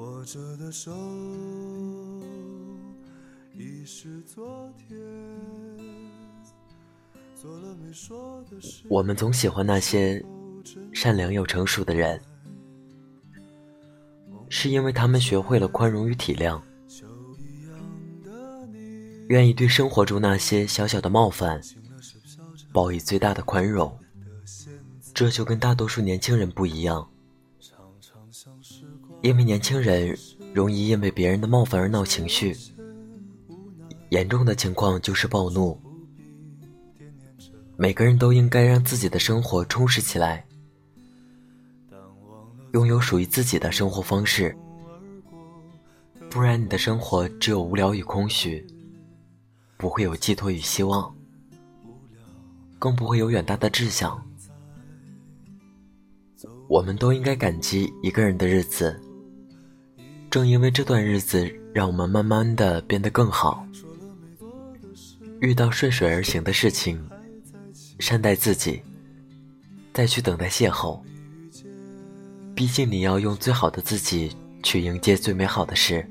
握着的手已是昨天。做了没说的事。我们总喜欢那些善良又成熟的人，是因为他们学会了宽容与体谅，愿意对生活中那些小小的冒犯报以最大的宽容。这就跟大多数年轻人不一样。因为年轻人容易因为别人的冒犯而闹情绪，严重的情况就是暴怒。每个人都应该让自己的生活充实起来，拥有属于自己的生活方式，不然你的生活只有无聊与空虚，不会有寄托与希望，更不会有远大的志向。我们都应该感激一个人的日子。正因为这段日子，让我们慢慢的变得更好。遇到顺水而行的事情，善待自己，再去等待邂逅。毕竟你要用最好的自己去迎接最美好的事。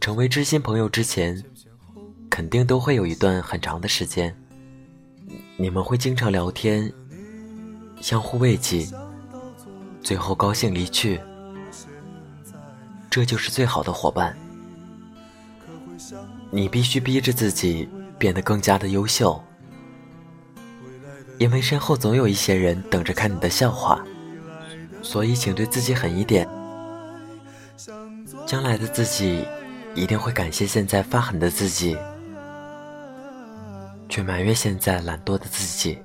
成为知心朋友之前，肯定都会有一段很长的时间，你们会经常聊天，相互慰藉，最后高兴离去。这就是最好的伙伴。你必须逼着自己变得更加的优秀，因为身后总有一些人等着看你的笑话，所以请对自己狠一点。将来的自己一定会感谢现在发狠的自己，却埋怨现在懒惰的自己。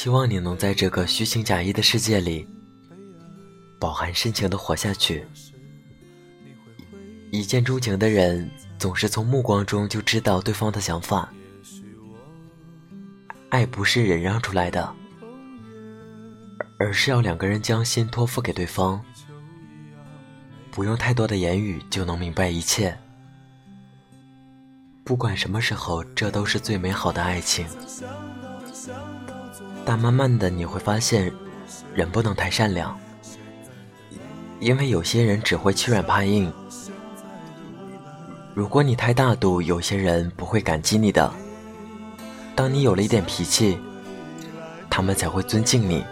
希望你能在这个虚情假意的世界里，饱含深情的活下去。一见钟情的人总是从目光中就知道对方的想法。爱不是忍让出来的，而是要两个人将心托付给对方，不用太多的言语就能明白一切。不管什么时候，这都是最美好的爱情。但慢慢的你会发现，人不能太善良，因为有些人只会欺软怕硬。如果你太大度，有些人不会感激你的。当你有了一点脾气，他们才会尊敬你。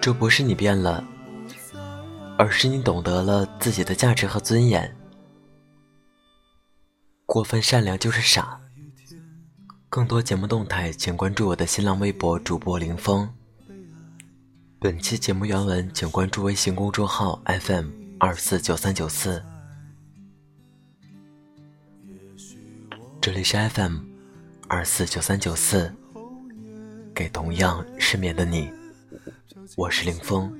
这不是你变了，而是你懂得了自己的价值和尊严。过分善良就是傻。更多节目动态，请关注我的新浪微博主播林峰。本期节目原文，请关注微信公众号 FM 二四九三九四。这里是 FM 二四九三九四，给同样失眠的你，我是林峰。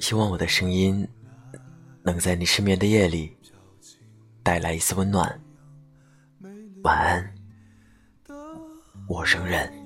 希望我的声音能在你失眠的夜里。带来一丝温暖。晚安，陌生人。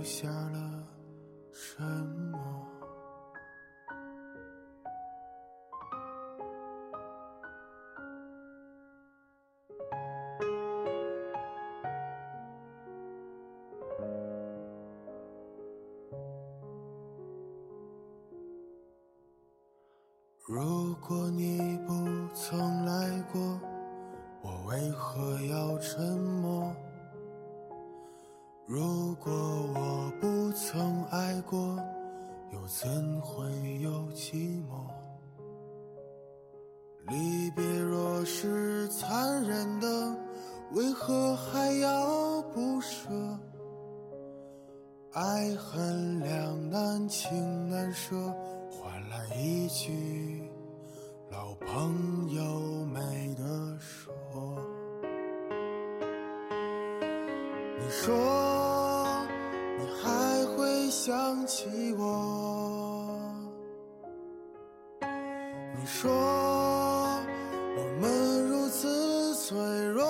留下了沉默？如果你不曾来过，我为何要沉默？如果我不曾爱过，又怎会有寂寞？离别若是残忍的，为何还要不舍？爱恨两难，情难舍。换来一句老朋友脆弱，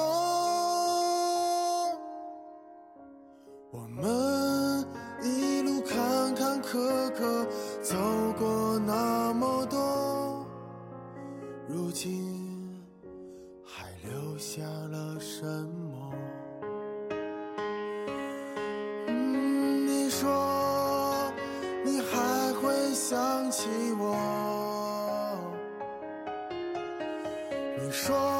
我们一路坎坎坷坷走过。那么多，如今还留下了什么？你说你还会想起我？你说。